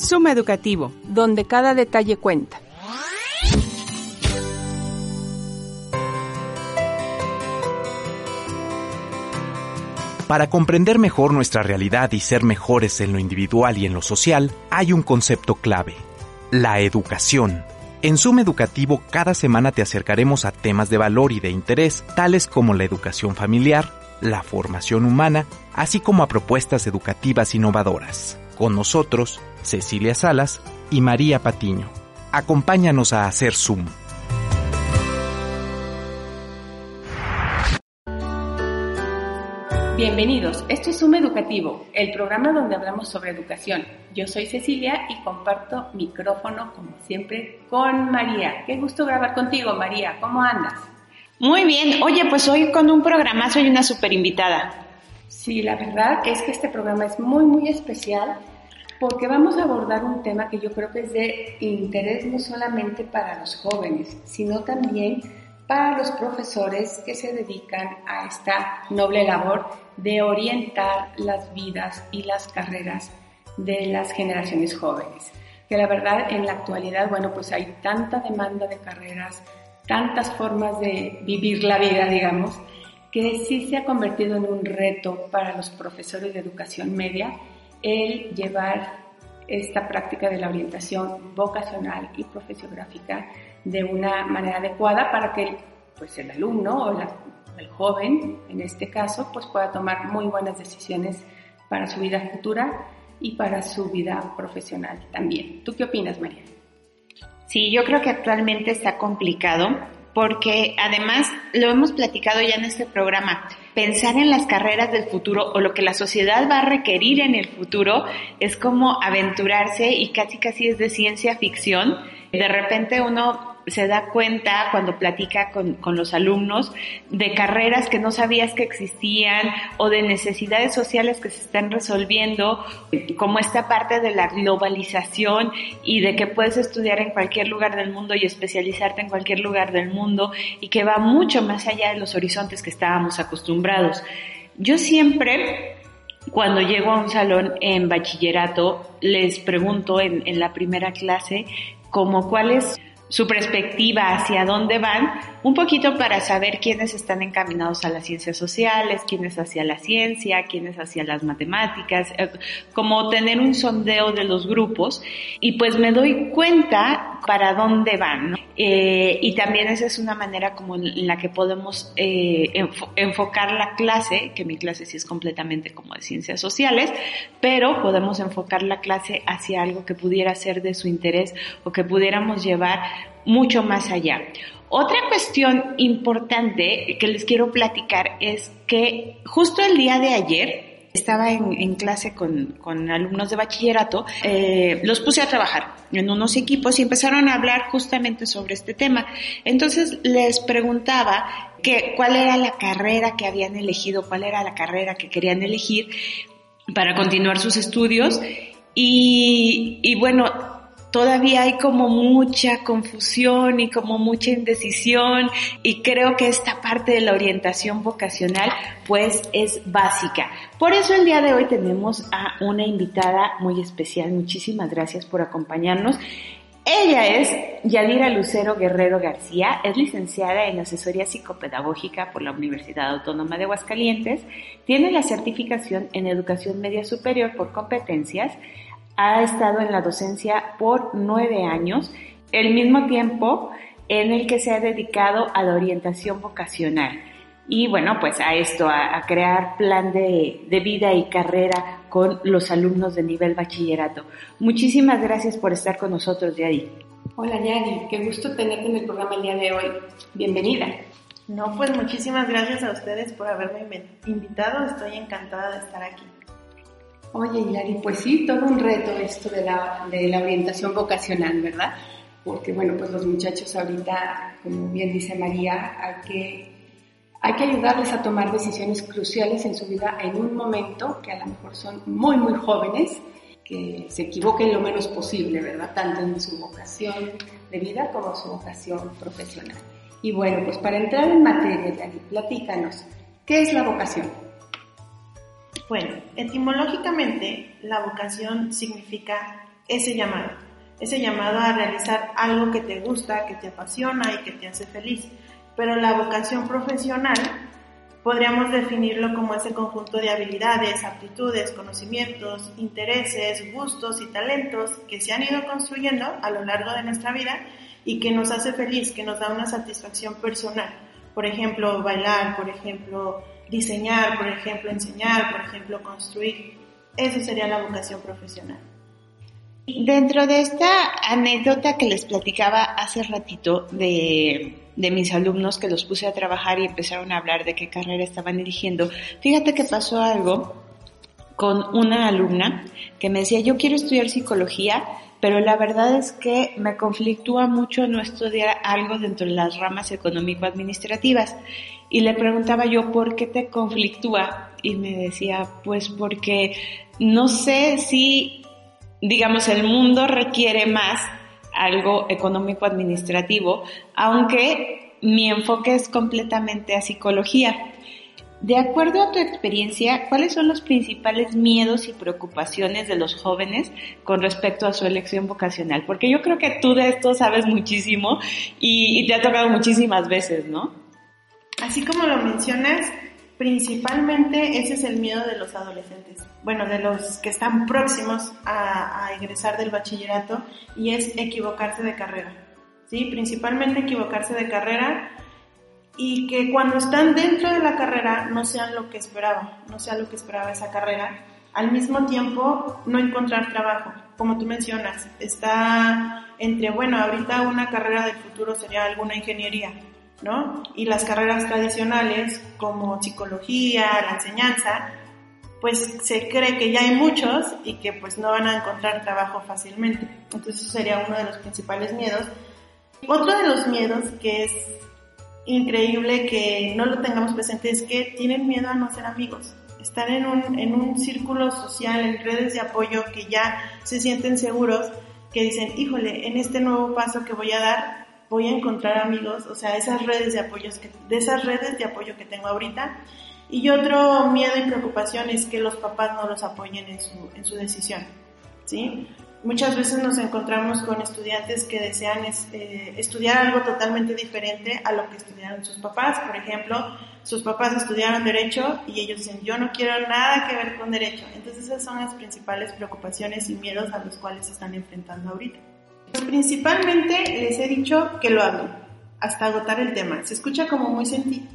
Suma Educativo, donde cada detalle cuenta. Para comprender mejor nuestra realidad y ser mejores en lo individual y en lo social, hay un concepto clave, la educación. En Suma Educativo cada semana te acercaremos a temas de valor y de interés, tales como la educación familiar, la formación humana, así como a propuestas educativas innovadoras. Con nosotros, Cecilia Salas y María Patiño. Acompáñanos a hacer Zoom. Bienvenidos, esto es Zoom Educativo, el programa donde hablamos sobre educación. Yo soy Cecilia y comparto micrófono, como siempre, con María. Qué gusto grabar contigo, María. ¿Cómo andas? Muy bien. Oye, pues hoy con un programa soy una super invitada. Sí, la verdad es que este programa es muy, muy especial porque vamos a abordar un tema que yo creo que es de interés no solamente para los jóvenes, sino también para los profesores que se dedican a esta noble labor de orientar las vidas y las carreras de las generaciones jóvenes. Que la verdad en la actualidad, bueno, pues hay tanta demanda de carreras, tantas formas de vivir la vida, digamos, que sí se ha convertido en un reto para los profesores de educación media el llevar esta práctica de la orientación vocacional y profesiográfica de una manera adecuada para que pues, el alumno o el joven, en este caso, pues pueda tomar muy buenas decisiones para su vida futura y para su vida profesional también. ¿Tú qué opinas, María? Sí, yo creo que actualmente está complicado porque además lo hemos platicado ya en este programa, pensar en las carreras del futuro o lo que la sociedad va a requerir en el futuro es como aventurarse y casi casi es de ciencia ficción. De repente uno se da cuenta cuando platica con, con, los alumnos de carreras que no sabías que existían o de necesidades sociales que se están resolviendo, como esta parte de la globalización y de que puedes estudiar en cualquier lugar del mundo y especializarte en cualquier lugar del mundo y que va mucho más allá de los horizontes que estábamos acostumbrados. Yo siempre cuando llego a un salón en bachillerato, les pregunto en, en la primera clase como cuál es su perspectiva hacia dónde van, un poquito para saber quiénes están encaminados a las ciencias sociales, quiénes hacia la ciencia, quiénes hacia las matemáticas, eh, como tener un sondeo de los grupos y pues me doy cuenta para dónde van. Eh, y también esa es una manera como en la que podemos eh, enfocar la clase, que mi clase sí es completamente como de ciencias sociales, pero podemos enfocar la clase hacia algo que pudiera ser de su interés o que pudiéramos llevar mucho más allá. Otra cuestión importante que les quiero platicar es que justo el día de ayer estaba en, clase con, alumnos de bachillerato, eh, los puse a trabajar en unos equipos y empezaron a hablar justamente sobre este tema. Entonces les preguntaba que, cuál era la carrera que habían elegido, cuál era la carrera que querían elegir para continuar sus estudios. Y, y bueno, todavía hay como mucha confusión y como mucha indecisión y creo que esta parte de la orientación vocacional pues es básica. Por eso el día de hoy tenemos a una invitada muy especial. Muchísimas gracias por acompañarnos. Ella es Yadira Lucero Guerrero García, es licenciada en asesoría psicopedagógica por la Universidad Autónoma de Aguascalientes, tiene la certificación en educación media superior por competencias, ha estado en la docencia por nueve años, el mismo tiempo en el que se ha dedicado a la orientación vocacional. Y bueno, pues a esto, a, crear plan de, vida y carrera con los alumnos de nivel bachillerato. Muchísimas gracias por estar con nosotros, Yadi. Hola, Yadi, qué gusto tenerte en el programa el día de hoy. Bienvenida. No, pues muchísimas gracias a ustedes por haberme invitado. Estoy encantada de estar aquí. Oye, Hilary, pues sí, todo un reto esto de la, de la orientación vocacional, ¿verdad? Porque, bueno, pues los muchachos ahorita, como bien dice María, hay que, hay que ayudarles a tomar decisiones cruciales en su vida en un momento que a lo mejor son muy, muy jóvenes, que se equivoquen lo menos posible, ¿verdad? Tanto en su vocación de vida como su vocación profesional. Y bueno, pues para entrar en materia, Hilary, platícanos, ¿qué es la vocación? Bueno, etimológicamente la vocación significa ese llamado, ese llamado a realizar algo que te gusta, que te apasiona y que te hace feliz. Pero la vocación profesional podríamos definirlo como ese conjunto de habilidades, aptitudes, conocimientos, intereses, gustos y talentos que se han ido construyendo a lo largo de nuestra vida y que nos hace feliz, que nos da una satisfacción personal. Por ejemplo, bailar, por ejemplo, diseñar, por ejemplo, enseñar, por ejemplo, construir. Esa sería la vocación profesional. Dentro de esta anécdota que les platicaba hace ratito de, de, mis alumnos que los puse a trabajar y empezaron a hablar de qué carrera estaban eligiendo, fíjate que pasó algo con una alumna que me decía, yo quiero estudiar psicología, pero la verdad es que me conflictúa mucho no estudiar algo dentro de las ramas económico-administrativas. Y le preguntaba yo, ¿por qué te conflictúa? Y me decía, pues porque no sé si, digamos, el mundo requiere más algo económico-administrativo, aunque mi enfoque es completamente a psicología. De acuerdo a tu experiencia, ¿cuáles son los principales miedos y preocupaciones de los jóvenes con respecto a su elección vocacional? Porque yo creo que tú de esto sabes muchísimo y, te ha tocado muchísimas veces, ¿no? Así como lo mencionas, principalmente ese es el miedo de los adolescentes, bueno, de los que están próximos a, a egresar del bachillerato y es equivocarse de carrera. ¿sí? Principalmente equivocarse de carrera y que cuando están dentro de la carrera no sean lo que esperaba, no sea lo que esperaba esa carrera. Al mismo tiempo, no encontrar trabajo, como tú mencionas, está entre, bueno, ahorita una carrera del futuro sería alguna ingeniería, ¿no? Y las carreras tradicionales, como psicología, la enseñanza, pues se cree que ya hay muchos y que pues no van a encontrar trabajo fácilmente. Entonces eso sería uno de los principales miedos. Otro de los miedos que es increíble que no lo tengamos presente es que tienen miedo a no ser amigos. Están en un, en un círculo social, en redes de apoyo que ya se sienten seguros, que dicen, híjole, en este nuevo paso que voy a dar, voy a encontrar amigos, o sea, esas redes de apoyo que, de esas redes de apoyo que tengo ahorita. Y otro miedo y preocupación es que los papás no los apoyen en su, en su decisión, ¿sí? Muchas veces nos encontramos con estudiantes que desean eh, estudiar algo totalmente diferente a lo que estudiaron sus papás. Por ejemplo, sus papás estudiaron derecho y ellos dicen, yo no quiero nada que ver con derecho. Entonces esas son las principales preocupaciones y miedos a los cuales se están enfrentando ahorita. Principalmente les he dicho que lo hablen hasta agotar el tema. Se escucha como muy,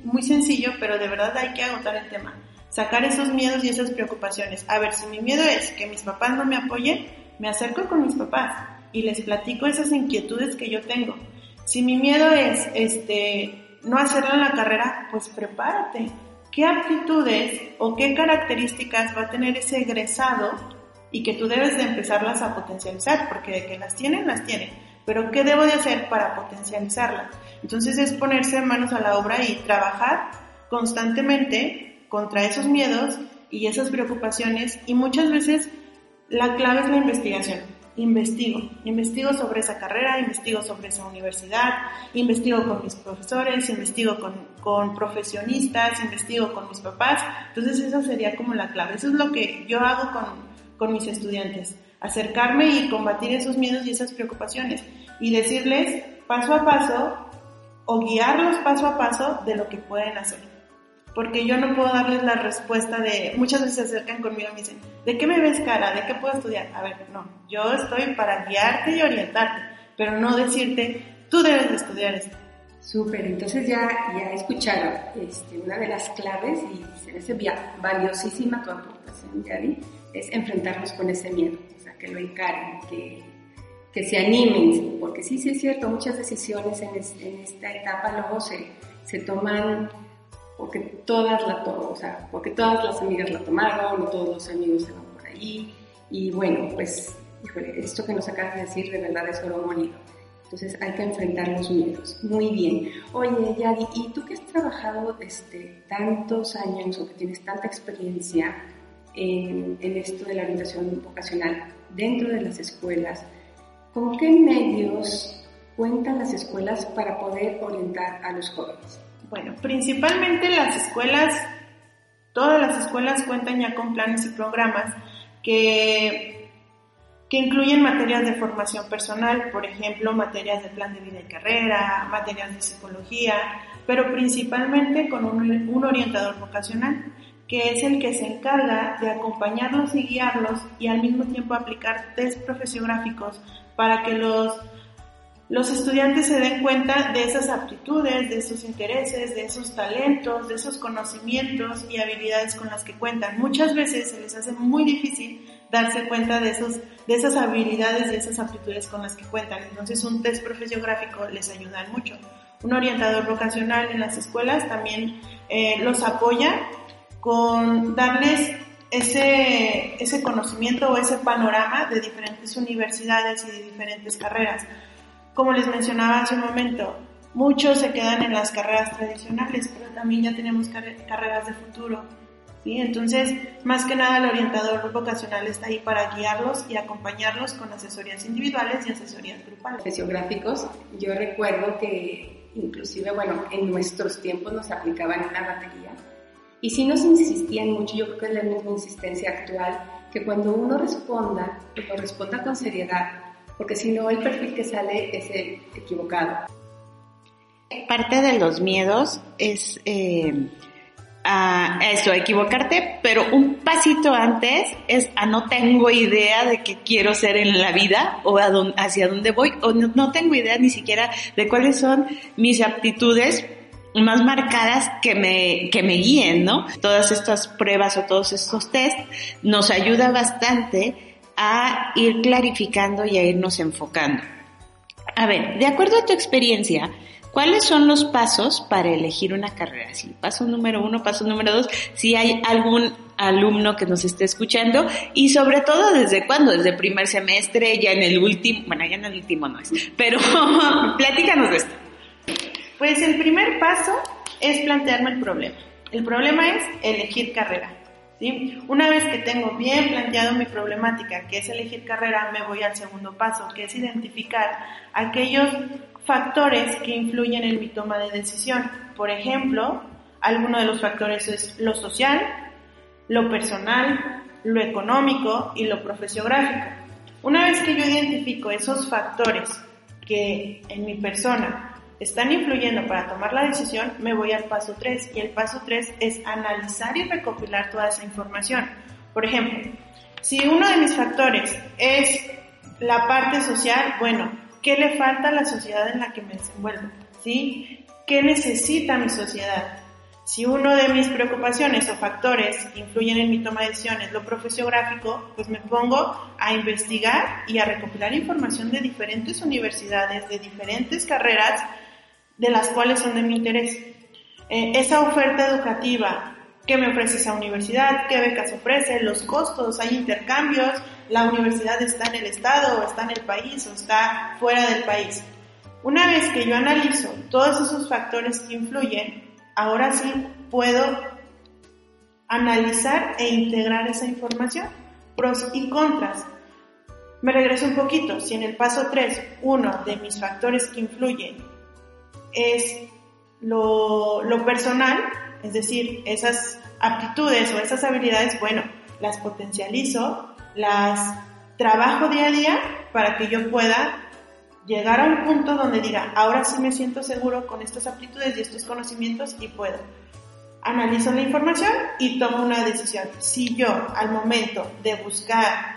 muy sencillo, pero de verdad hay que agotar el tema. Sacar esos miedos y esas preocupaciones. A ver, si mi miedo es que mis papás no me apoyen, me acerco con mis papás y les platico esas inquietudes que yo tengo. Si mi miedo es este no hacerlo en la carrera, pues prepárate. ¿Qué aptitudes o qué características va a tener ese egresado y que tú debes de empezarlas a potencializar? Porque de que las tienen, las tienen. Pero ¿qué debo de hacer para potencializarlas? Entonces es ponerse manos a la obra y trabajar constantemente contra esos miedos y esas preocupaciones y muchas veces la clave es la investigación. Investigo, investigo sobre esa carrera, investigo sobre esa universidad, investigo con mis profesores, investigo con, con profesionistas, investigo con mis papás. Entonces esa sería como la clave. Eso es lo que yo hago con, con mis estudiantes. Acercarme y combatir esos miedos y esas preocupaciones. Y decirles paso a paso o guiarlos paso a paso de lo que pueden hacer porque yo no puedo darles la respuesta de, muchas veces se acercan conmigo y me dicen, ¿de qué me ves cara? ¿De qué puedo estudiar? A ver, no, yo estoy para guiarte y orientarte, pero no decirte, tú debes de estudiar esto. Súper, entonces ya, ya escucharon este, una de las claves y se me hace valiosísima tu aportación, Yadi, es enfrentarnos con ese miedo, o sea, que lo encaren, que, que se animen, porque sí, sí es cierto, muchas decisiones en, en esta etapa luego se, se toman porque todas la o sea, porque todas las amigas la tomaron, o todos los amigos se van por ahí, y bueno, pues, híjole, esto que nos acabas de decir de verdad es oro molido. Entonces hay que enfrentar los miedos. Muy bien. Oye, Yadi, ¿y tú que has trabajado este, tantos años o que tienes tanta experiencia en, en esto de la orientación vocacional dentro de las escuelas, ¿con qué medios cuentan las escuelas para poder orientar a los jóvenes? Bueno, principalmente las escuelas, todas las escuelas cuentan ya con planes y programas que que incluyen materias de formación personal, por ejemplo, materias de plan de vida y carrera, materias de psicología, pero principalmente con un, un orientador vocacional, que es el que se encarga de acompañarlos y guiarlos y al mismo tiempo aplicar test profesiográficos para que los los estudiantes se den cuenta de esas aptitudes, de esos intereses, de esos talentos, de esos conocimientos y habilidades con las que cuentan. Muchas veces se les hace muy difícil darse cuenta de, esas habilidades y esas aptitudes con las que cuentan. Entonces un test profesiográfico les ayuda mucho. Un orientador vocacional en las escuelas también eh, los apoya con darles ese, ese conocimiento o ese panorama de diferentes universidades y de diferentes carreras como les mencionaba hace un momento, muchos se quedan en las carreras tradicionales, pero también ya tenemos carreras de futuro. ¿sí? Entonces, más que nada, el orientador vocacional está ahí para guiarlos y acompañarlos con asesorías individuales y asesorías grupales. Fisiográficos, yo recuerdo que inclusive, bueno, en nuestros tiempos nos aplicaban una batería y sí nos insistían mucho, yo creo que es la misma insistencia actual, que cuando uno responda, que lo responda con seriedad, porque si no el perfil que sale es el equivocado. Parte de los miedos es eh, a eso, equivocarte, pero un pasito antes es a no tengo idea de qué quiero ser en la vida o hacia dónde voy, o no, tengo idea ni siquiera de cuáles son mis aptitudes más marcadas que me, que me guíen, ¿no? Todas estas pruebas o todos estos test nos ayuda bastante a ir clarificando y a irnos enfocando. A ver, de acuerdo a tu experiencia, ¿cuáles son los pasos para elegir una carrera? Sí, paso número uno, paso número dos, si hay algún alumno que nos esté escuchando y sobre todo desde cuándo, desde el primer semestre, ya en el último, bueno, ya en el último no es, pero platícanos de esto. Pues el primer paso es plantearme el problema. El problema es elegir carrera. Una vez que tengo bien planteado mi problemática, que es elegir carrera, me voy al segundo paso, que es identificar aquellos factores que influyen en mi toma de decisión. Por ejemplo, alguno de los factores es lo social, lo personal, lo económico y lo profesiográfico. Una vez que yo identifico esos factores que en mi persona están influyendo para tomar la decisión, me voy al paso 3 y el paso 3 es analizar y recopilar toda esa información. Por ejemplo, si uno de mis factores es la parte social, bueno, ¿qué le falta a la sociedad en la que me desenvuelvo? ¿Sí? ¿Qué necesita mi sociedad? Si uno de mis preocupaciones o factores influyen en mi toma de decisiones lo profesiográfico, pues me pongo a investigar y a recopilar información de diferentes universidades, de diferentes carreras de las cuales son de mi interés. Eh, esa oferta educativa que me ofrece esa universidad, qué becas ofrece, los costos, hay intercambios, la universidad está en el estado o está en el país o está fuera del país. Una vez que yo analizo todos esos factores que influyen, ahora sí puedo analizar e integrar esa información, pros y contras. Me regreso un poquito, si en el paso 3 uno de mis factores que influyen es lo, personal, es decir, esas aptitudes o esas habilidades, bueno, las potencializo, las trabajo día a día para que yo pueda llegar a un punto donde diga, ahora sí me siento seguro con estas aptitudes y estos conocimientos y puedo. Analizo la información y tomo una decisión. Si yo al momento de buscar,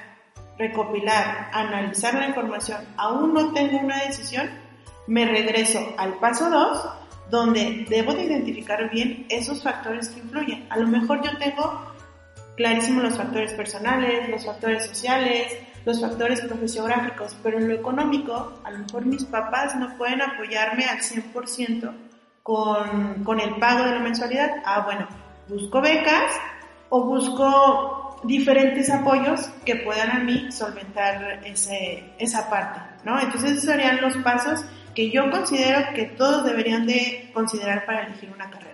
recopilar, analizar la información aún no tengo una decisión, me regreso al paso 2, donde debo de identificar bien esos factores que influyen. A lo mejor yo tengo clarísimo los factores personales, los factores sociales, los factores profesiográficos, pero en lo económico, a lo mejor mis papás no pueden apoyarme al 100% con, con el pago de la mensualidad. Ah, bueno, busco becas o busco diferentes apoyos que puedan a mí solventar ese, esa parte, ¿no? Entonces esos serían los pasos que yo considero que todos deberían de considerar para elegir una carrera.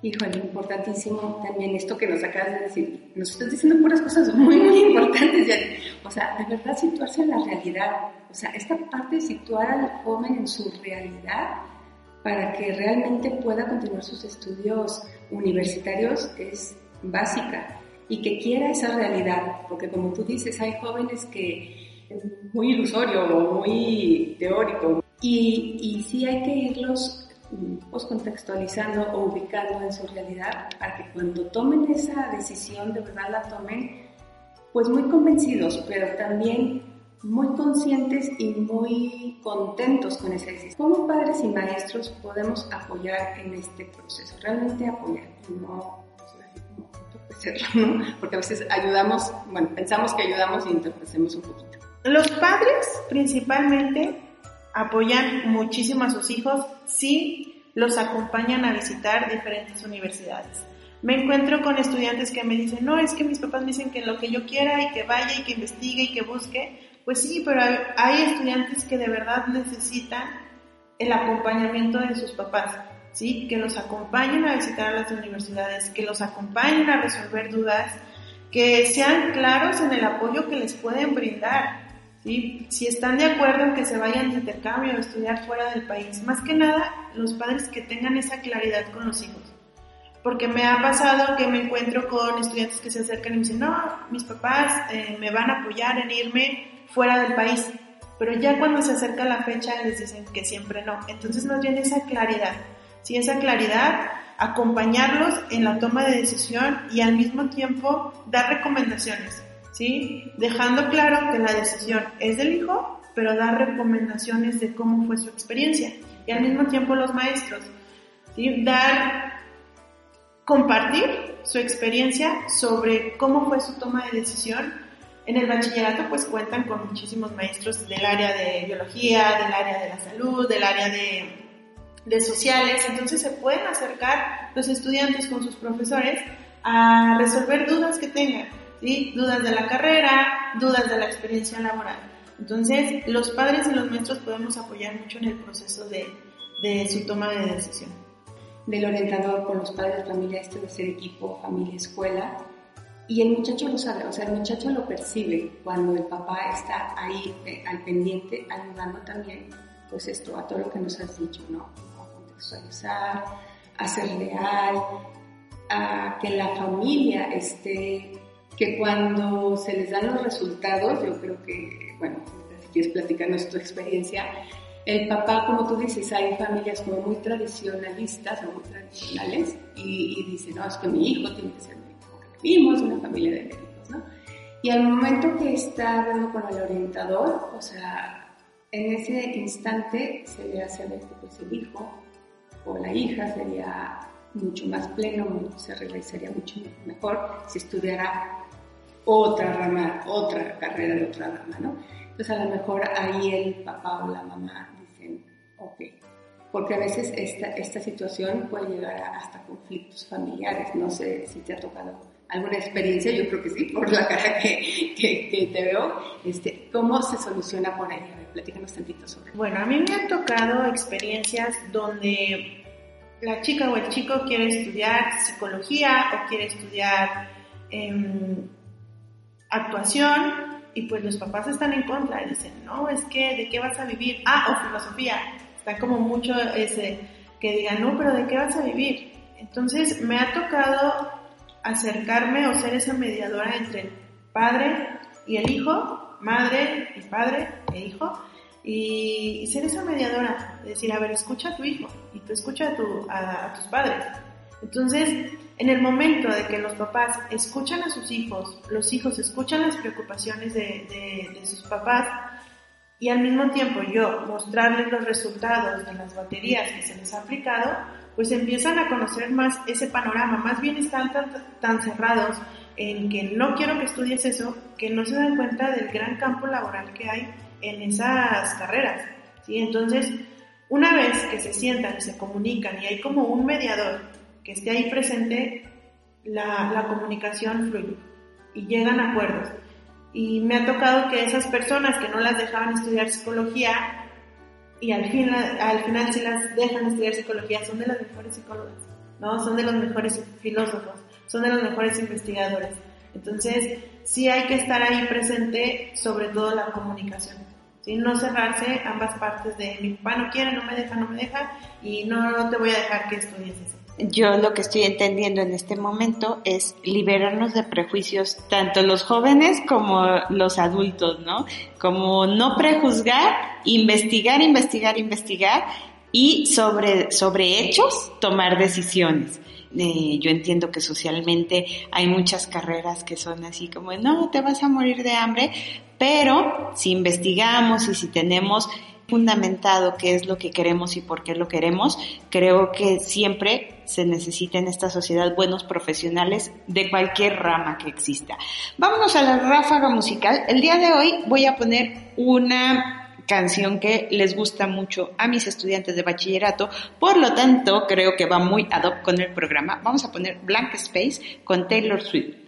Híjole, importantísimo también esto que nos acabas de decir. Nos estás diciendo puras cosas muy, muy importantes. O sea, de verdad situarse en la realidad. O sea, esta parte de situar al joven en su realidad para que realmente pueda continuar sus estudios universitarios es básica. y que quiera esa realidad, porque como tú dices, hay jóvenes que muy ilusorio o muy teórico y, y sí hay que irlos pues, contextualizando o ubicando en su realidad para que cuando tomen esa decisión de verdad la tomen pues muy convencidos, pero también muy conscientes y muy contentos con esa decisión. Como padres y maestros podemos apoyar en este proceso, realmente apoyar, no ¿no? Porque a veces ayudamos, bueno, pensamos que ayudamos y entorpecemos un poquito. Los padres principalmente apoyan muchísimo a sus hijos si los acompañan a visitar diferentes universidades. Me encuentro con estudiantes que me dicen, no, es que mis papás me dicen que lo que yo quiera y que vaya y que investigue y que busque. Pues sí, pero hay estudiantes que de verdad necesitan el acompañamiento de sus papás, ¿sí? Que los acompañen a visitar las universidades, que los acompañen a resolver dudas, que sean claros en el apoyo que les pueden brindar, si están de acuerdo en que se vayan de intercambio o estudiar fuera del país, más que nada los padres que tengan esa claridad con los hijos. Porque me ha pasado que me encuentro con estudiantes que se acercan y me dicen, no, mis papás eh, me van a apoyar en irme fuera del país. Pero ya cuando se acerca la fecha les dicen que siempre no. Entonces nos viene esa claridad. Si esa claridad, acompañarlos en la toma de decisión y al mismo tiempo dar recomendaciones ¿sí? Dejando claro que la decisión es del hijo, pero dar recomendaciones de cómo fue su experiencia. Y al mismo tiempo los maestros, ¿sí? Dar, compartir su experiencia sobre cómo fue su toma de decisión. En el bachillerato pues cuentan con muchísimos maestros del área de biología, del área de la salud, del área de, de sociales, entonces se pueden acercar los estudiantes con sus profesores a resolver dudas que tengan Dudas de la carrera, dudas de la experiencia laboral. Entonces, los padres y los maestros podemos apoyar mucho en el proceso de, de su toma de decisión. Del orientador con los padres de familia, este de ser equipo, familia, escuela. Y el muchacho lo sabe, o sea, el muchacho lo percibe cuando el papá está ahí eh, al pendiente, ayudando también, pues esto, a todo lo que nos has dicho, ¿no? A contextualizar, a ser real, a que la familia esté que cuando se les dan los resultados, yo creo que, bueno, si quieres platicarnos tu experiencia, el papá, como tú dices, hay familias como muy tradicionalistas o muy tradicionales y, dicen, no, es que mi hijo tiene que ser médico, vivimos una familia de médicos, ¿no? Y al momento que está hablando con el orientador, o sea, en ese instante se le hace ver que pues el hijo o la hija sería mucho más pleno, se realizaría mucho mejor si estudiara otra rama, otra carrera de otra rama, ¿no? Entonces a lo mejor ahí el papá o la mamá dicen, ok, porque a veces esta, esta situación puede llegar hasta conflictos familiares, no sé si te ha tocado alguna experiencia, yo creo que sí, por la cara que, que, te veo, este, ¿cómo se soluciona por ahí? A platícanos tantito sobre. Bueno, a mí me han tocado experiencias donde la chica o el chico quiere estudiar psicología o quiere estudiar eh, actuación y pues los papás están en contra y dicen, no, es que, ¿de qué vas a vivir? Ah, o filosofía. Está como mucho ese que digan, no, pero ¿de qué vas a vivir? Entonces me ha tocado acercarme o ser esa mediadora entre el padre y el hijo, madre y padre e hijo, y, ser esa mediadora, decir, a ver, escucha a tu hijo y tú escucha a, tu, a tus padres. Entonces, en el momento de que los papás escuchan a sus hijos, los hijos escuchan las preocupaciones de, sus papás y al mismo tiempo yo mostrarles los resultados de las baterías que se les ha aplicado, pues empiezan a conocer más ese panorama. Más bien están tan, tan cerrados en que no quiero que estudies eso, que no se dan cuenta del gran campo laboral que hay en esas carreras. ¿sí? Entonces, una vez que se sientan y se comunican y hay como un mediador que esté ahí presente, la, la comunicación fluye y llegan acuerdos. Y me ha tocado que esas personas que no las dejaban estudiar psicología y al, fin, al final sí las dejan estudiar psicología, son de las mejores psicólogas, ¿no? Son de los mejores filósofos, son de los mejores investigadores. Entonces, sí hay que estar ahí presente, sobre todo la comunicación. ¿sí? No cerrarse ambas partes de mi papá no quiere, no me deja, no me deja y no, no te voy a dejar que estudies eso. Yo lo que estoy entendiendo en este momento es liberarnos de prejuicios, tanto los jóvenes como los adultos, ¿no? Como no prejuzgar, investigar, investigar, investigar y sobre, sobre hechos tomar decisiones. Eh, yo entiendo que socialmente hay muchas carreras que son así como, no, te vas a morir de hambre, pero si investigamos y si tenemos fundamentado qué es lo que queremos y por qué lo queremos, creo que siempre se necesita en esta sociedad buenos profesionales de cualquier rama que exista. Vámonos a la ráfaga musical. El día de hoy voy a poner una canción que les gusta mucho a mis estudiantes de bachillerato, por lo tanto creo que va muy ad hoc con el programa. Vamos a poner Blank Space con Taylor Swift.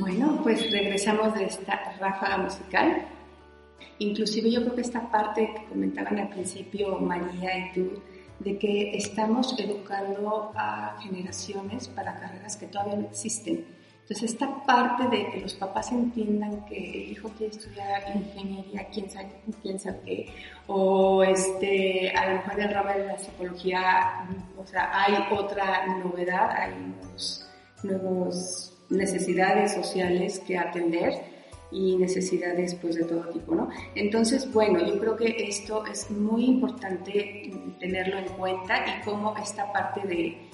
Bueno, pues regresamos de esta ráfaga musical. Inclusive yo creo que esta parte que comentaban al principio María y tú, de que estamos educando a generaciones para carreras que todavía no existen. Entonces esta parte de que los papás entiendan que el hijo quiere estudiar ingeniería, quién sabe, quién sabe qué, o este, a lo mejor el ramo de la psicología, o sea, hay otra novedad, hay nuevos necesidades sociales que atender y necesidades pues de todo tipo, ¿no? Entonces, bueno, yo creo que esto es muy importante tenerlo en cuenta y cómo esta parte de,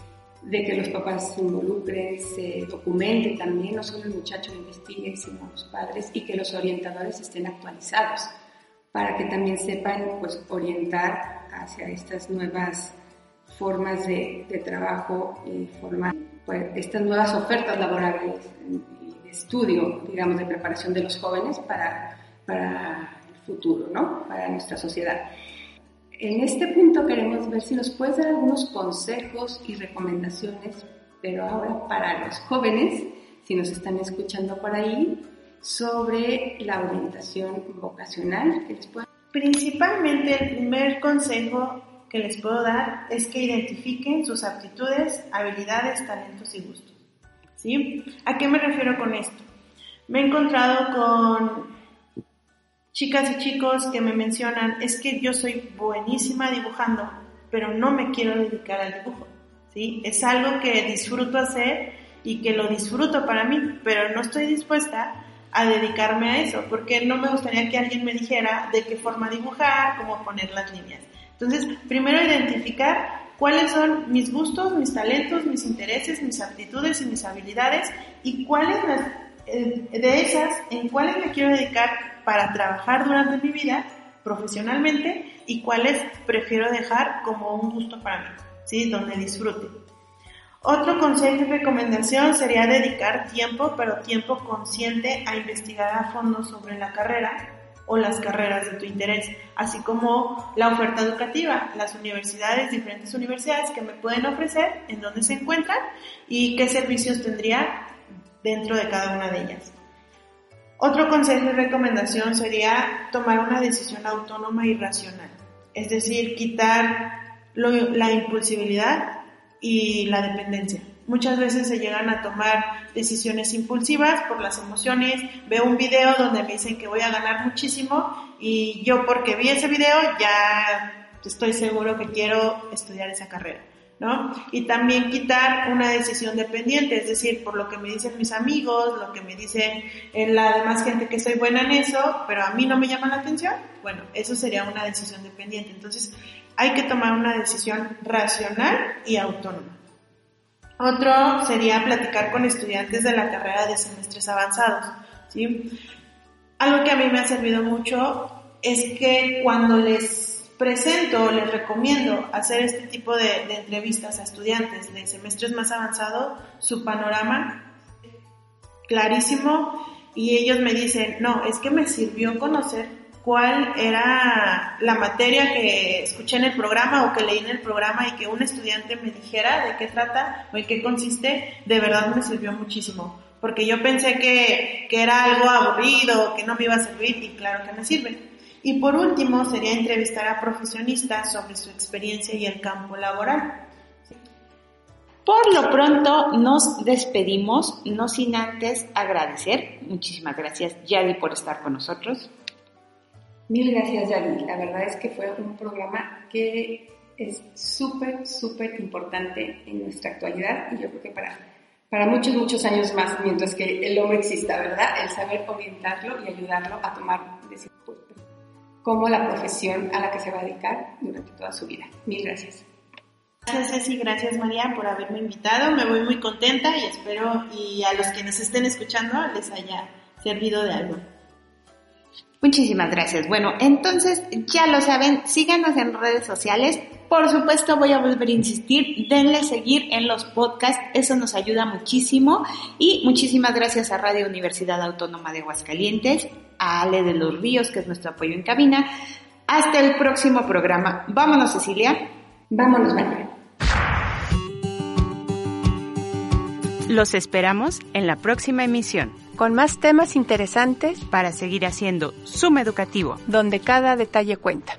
de que los papás se involucren, se documente también, no solo el muchacho investigue, sino los padres y que los orientadores estén actualizados para que también sepan pues orientar hacia estas nuevas formas de, de trabajo y formar pues, estas nuevas ofertas laborales estudio, digamos, de preparación de los jóvenes para, para el futuro, ¿no? Para nuestra sociedad. En este punto queremos ver si nos puedes dar algunos consejos y recomendaciones, pero ahora para los jóvenes, si nos están escuchando por ahí, sobre la orientación vocacional. Principalmente el primer consejo que les puedo dar es que identifiquen sus aptitudes, habilidades, talentos y gustos. ¿Sí? ¿A qué me refiero con esto? Me he encontrado con chicas y chicos que me mencionan, es que yo soy buenísima dibujando, pero no me quiero dedicar al dibujo. ¿sí? Es algo que disfruto hacer y que lo disfruto para mí, pero no estoy dispuesta a dedicarme a eso, porque no me gustaría que alguien me dijera de qué forma dibujar, cómo poner las líneas. Entonces, primero identificar cuáles son mis gustos, mis talentos, mis intereses, mis aptitudes y mis habilidades y cuáles eh, de esas, en cuáles me quiero dedicar para trabajar durante mi vida profesionalmente y cuáles prefiero dejar como un gusto para mí, ¿sí? Donde disfrute. Otro consejo y recomendación sería dedicar tiempo, pero tiempo consciente a investigar a fondo sobre la carrera o las carreras de tu interés, así como la oferta educativa, las universidades, diferentes universidades que me pueden ofrecer, en dónde se encuentran y qué servicios tendría dentro de cada una de ellas. Otro consejo y recomendación sería tomar una decisión autónoma y racional, es decir, quitar la impulsibilidad y la dependencia. Muchas veces se llegan a tomar decisiones impulsivas por las emociones. Veo un video donde me dicen que voy a ganar muchísimo y yo porque vi ese video ya estoy seguro que quiero estudiar esa carrera. ¿No? Y también quitar una decisión dependiente, es decir, por lo que me dicen mis amigos, lo que me dicen la demás gente que soy buena en eso, pero a mí no me llama la atención, bueno, eso sería una decisión dependiente. Entonces, hay que tomar una decisión racional y autónoma. Otro sería platicar con estudiantes de la carrera de semestres avanzados. ¿sí? Algo que a mí me ha servido mucho es que cuando les presento les recomiendo hacer este tipo de, de entrevistas a estudiantes de semestres más avanzados, su panorama clarísimo y ellos me dicen, no, es que me sirvió conocer cuál era la materia que escuché en el programa o que leí en el programa y que un estudiante me dijera de qué trata o en qué consiste, de verdad me sirvió muchísimo. Porque yo pensé que, que era algo aburrido, que no me iba a servir y claro que me sirve. Y por último sería entrevistar a profesionistas sobre su experiencia y el campo laboral. Por lo pronto nos despedimos, no sin antes agradecer. Muchísimas gracias Yadi por estar con nosotros. Mil gracias, Yadi. La verdad es que fue un programa que es súper, súper importante en nuestra actualidad y yo creo que para, para muchos, muchos años más, mientras que el hombre exista, ¿verdad? El saber orientarlo y ayudarlo a tomar como la profesión a la que se va a dedicar durante toda su vida. Mil gracias. Gracias Ceci, gracias María por haberme invitado. Me voy muy contenta y espero y a los que nos estén escuchando les haya servido de algo. Muchísimas gracias. Bueno, entonces ya lo saben, síganos en redes sociales. Por supuesto, voy a volver a insistir, denle seguir en los podcasts, eso nos ayuda muchísimo. Y muchísimas gracias a Radio Universidad Autónoma de Aguascalientes, a Ale de los Ríos, que es nuestro apoyo en cabina. Hasta el próximo programa. Vámonos, Cecilia. Vámonos, María. Los esperamos en la próxima emisión. Con más temas interesantes para seguir haciendo Suma Educativo, donde cada detalle cuenta.